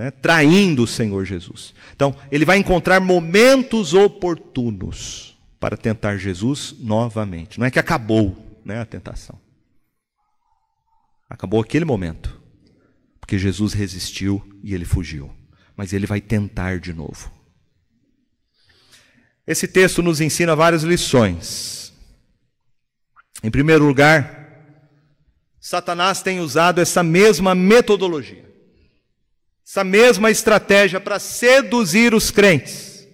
né, traindo o Senhor Jesus. Então, ele vai encontrar momentos oportunos para tentar Jesus novamente. Não é que acabou né, a tentação. Acabou aquele momento, porque Jesus resistiu e ele fugiu. Mas ele vai tentar de novo. Esse texto nos ensina várias lições. Em primeiro lugar, Satanás tem usado essa mesma metodologia essa mesma estratégia para seduzir os crentes,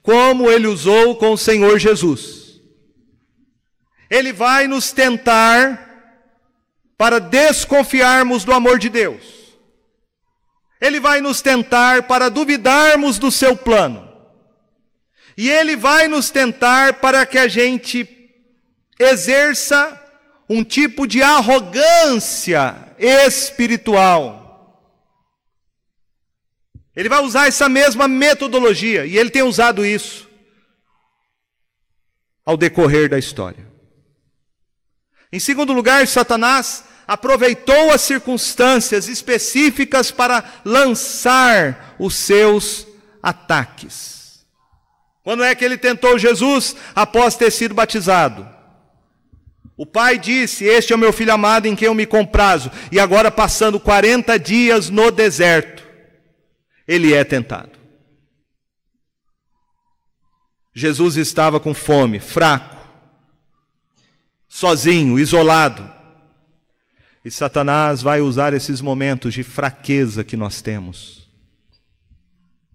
como ele usou com o Senhor Jesus. Ele vai nos tentar para desconfiarmos do amor de Deus. Ele vai nos tentar para duvidarmos do seu plano. E ele vai nos tentar para que a gente exerça um tipo de arrogância espiritual ele vai usar essa mesma metodologia, e ele tem usado isso ao decorrer da história. Em segundo lugar, Satanás aproveitou as circunstâncias específicas para lançar os seus ataques. Quando é que ele tentou Jesus? Após ter sido batizado. O pai disse: Este é o meu filho amado em quem eu me comprazo. E agora, passando 40 dias no deserto, ele é tentado. Jesus estava com fome, fraco, sozinho, isolado. E Satanás vai usar esses momentos de fraqueza que nós temos,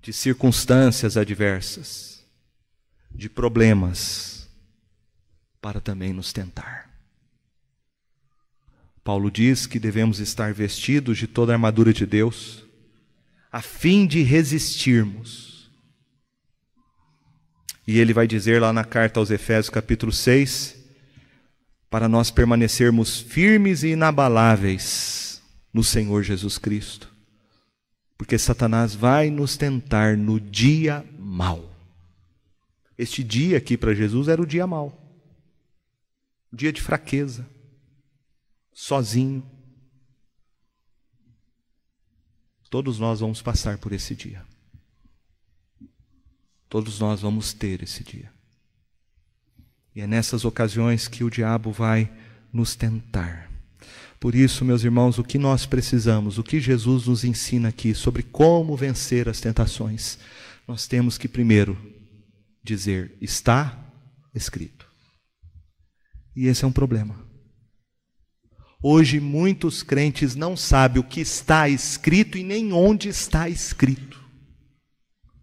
de circunstâncias adversas, de problemas para também nos tentar. Paulo diz que devemos estar vestidos de toda a armadura de Deus, a fim de resistirmos. E ele vai dizer lá na carta aos Efésios, capítulo 6, para nós permanecermos firmes e inabaláveis no Senhor Jesus Cristo. Porque Satanás vai nos tentar no dia mau. Este dia aqui para Jesus era o dia mau. Dia de fraqueza. Sozinho. Todos nós vamos passar por esse dia. Todos nós vamos ter esse dia. E é nessas ocasiões que o diabo vai nos tentar. Por isso, meus irmãos, o que nós precisamos, o que Jesus nos ensina aqui sobre como vencer as tentações, nós temos que primeiro dizer: está escrito. E esse é um problema. Hoje muitos crentes não sabem o que está escrito e nem onde está escrito.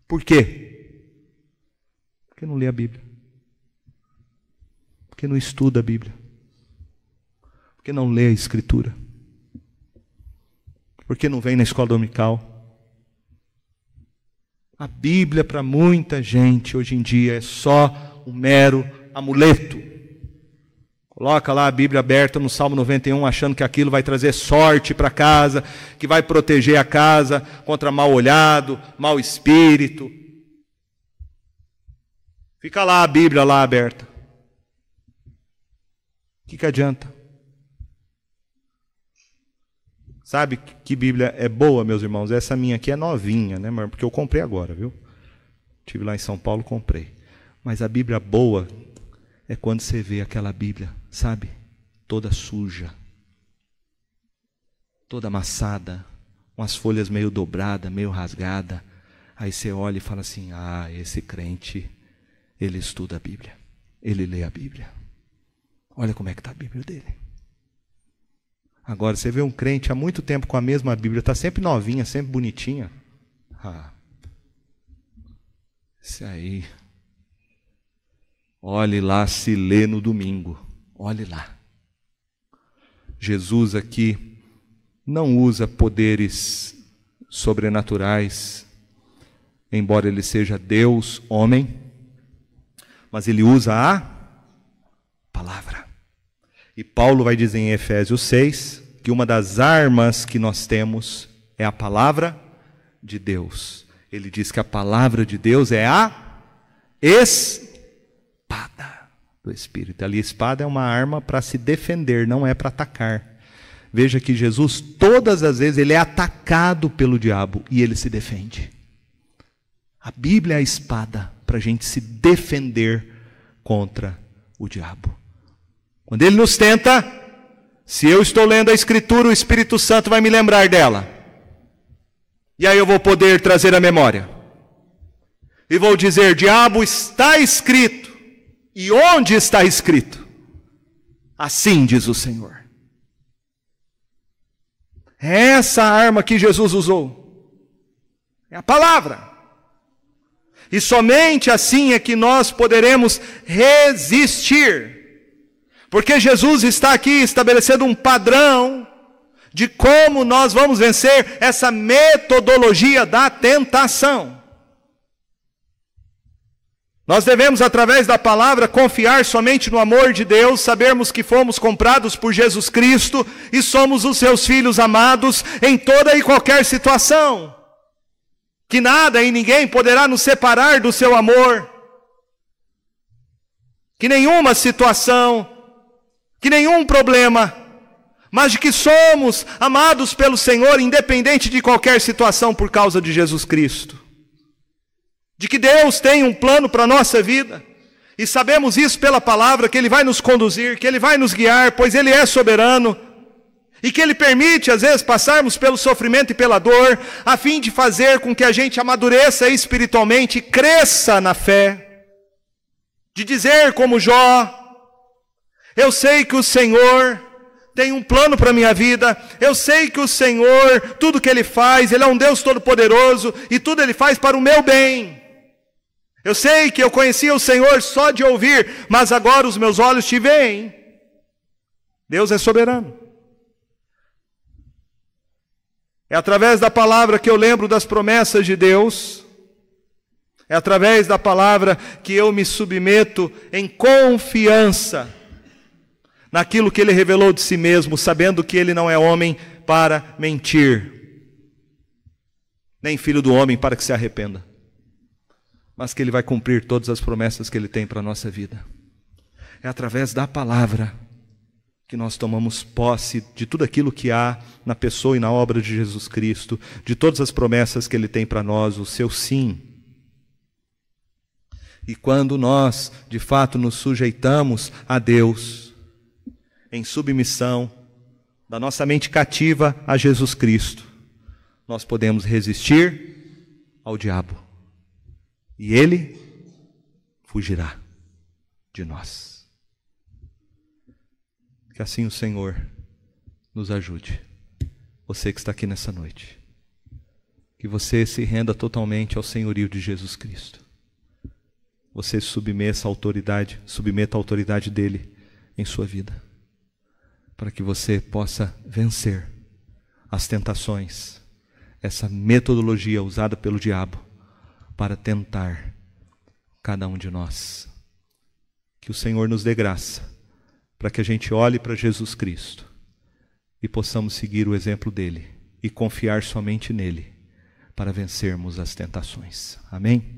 Por quê? Porque não lê a Bíblia porque não estuda a Bíblia, porque não lê a Escritura, porque não vem na escola dominical. A Bíblia, para muita gente hoje em dia, é só um mero amuleto. Coloca lá a Bíblia aberta no Salmo 91, achando que aquilo vai trazer sorte para casa, que vai proteger a casa contra mal olhado, mau espírito. Fica lá a Bíblia lá aberta que, que adianta? Sabe que Bíblia é boa, meus irmãos? Essa minha aqui é novinha, né, Porque eu comprei agora, viu? Tive lá em São Paulo, comprei. Mas a Bíblia boa é quando você vê aquela Bíblia, sabe? Toda suja, toda amassada, com as folhas meio dobradas, meio rasgada. Aí você olha e fala assim: "Ah, esse crente, ele estuda a Bíblia. Ele lê a Bíblia." Olha como é que está a Bíblia dele. Agora, você vê um crente há muito tempo com a mesma Bíblia, está sempre novinha, sempre bonitinha. Ah, esse aí. Olhe lá se lê no domingo. Olhe lá. Jesus aqui não usa poderes sobrenaturais, embora ele seja Deus, homem, mas ele usa a palavra. E Paulo vai dizer em Efésios 6 que uma das armas que nós temos é a palavra de Deus. Ele diz que a palavra de Deus é a espada do Espírito. Ali, a espada é uma arma para se defender, não é para atacar. Veja que Jesus, todas as vezes, ele é atacado pelo diabo e ele se defende. A Bíblia é a espada para a gente se defender contra o diabo. Quando ele nos tenta, se eu estou lendo a Escritura, o Espírito Santo vai me lembrar dela. E aí eu vou poder trazer a memória. E vou dizer: diabo, está escrito. E onde está escrito? Assim diz o Senhor. É essa arma que Jesus usou. É a palavra. E somente assim é que nós poderemos resistir porque Jesus está aqui estabelecendo um padrão de como nós vamos vencer essa metodologia da tentação. Nós devemos, através da palavra, confiar somente no amor de Deus, sabermos que fomos comprados por Jesus Cristo e somos os seus filhos amados em toda e qualquer situação. Que nada e ninguém poderá nos separar do seu amor. Que nenhuma situação, que nenhum problema, mas de que somos amados pelo Senhor, independente de qualquer situação, por causa de Jesus Cristo. De que Deus tem um plano para a nossa vida, e sabemos isso pela palavra, que Ele vai nos conduzir, que Ele vai nos guiar, pois Ele é soberano, e que Ele permite, às vezes, passarmos pelo sofrimento e pela dor, a fim de fazer com que a gente amadureça espiritualmente, cresça na fé, de dizer como Jó, eu sei que o Senhor tem um plano para a minha vida. Eu sei que o Senhor, tudo que Ele faz, Ele é um Deus todo-poderoso e tudo Ele faz para o meu bem. Eu sei que eu conhecia o Senhor só de ouvir, mas agora os meus olhos te veem. Deus é soberano. É através da palavra que eu lembro das promessas de Deus. É através da palavra que eu me submeto em confiança naquilo que ele revelou de si mesmo, sabendo que ele não é homem para mentir, nem filho do homem para que se arrependa, mas que ele vai cumprir todas as promessas que ele tem para a nossa vida. É através da palavra que nós tomamos posse de tudo aquilo que há na pessoa e na obra de Jesus Cristo, de todas as promessas que Ele tem para nós, o seu sim. E quando nós, de fato, nos sujeitamos a Deus, em submissão, da nossa mente cativa a Jesus Cristo, nós podemos resistir ao diabo. E ele fugirá de nós. Que assim o Senhor nos ajude. Você que está aqui nessa noite. Que você se renda totalmente ao senhorio de Jesus Cristo. Você submeta a autoridade, submeta a autoridade dele em sua vida. Para que você possa vencer as tentações, essa metodologia usada pelo diabo para tentar cada um de nós. Que o Senhor nos dê graça para que a gente olhe para Jesus Cristo e possamos seguir o exemplo dele e confiar somente nele para vencermos as tentações. Amém?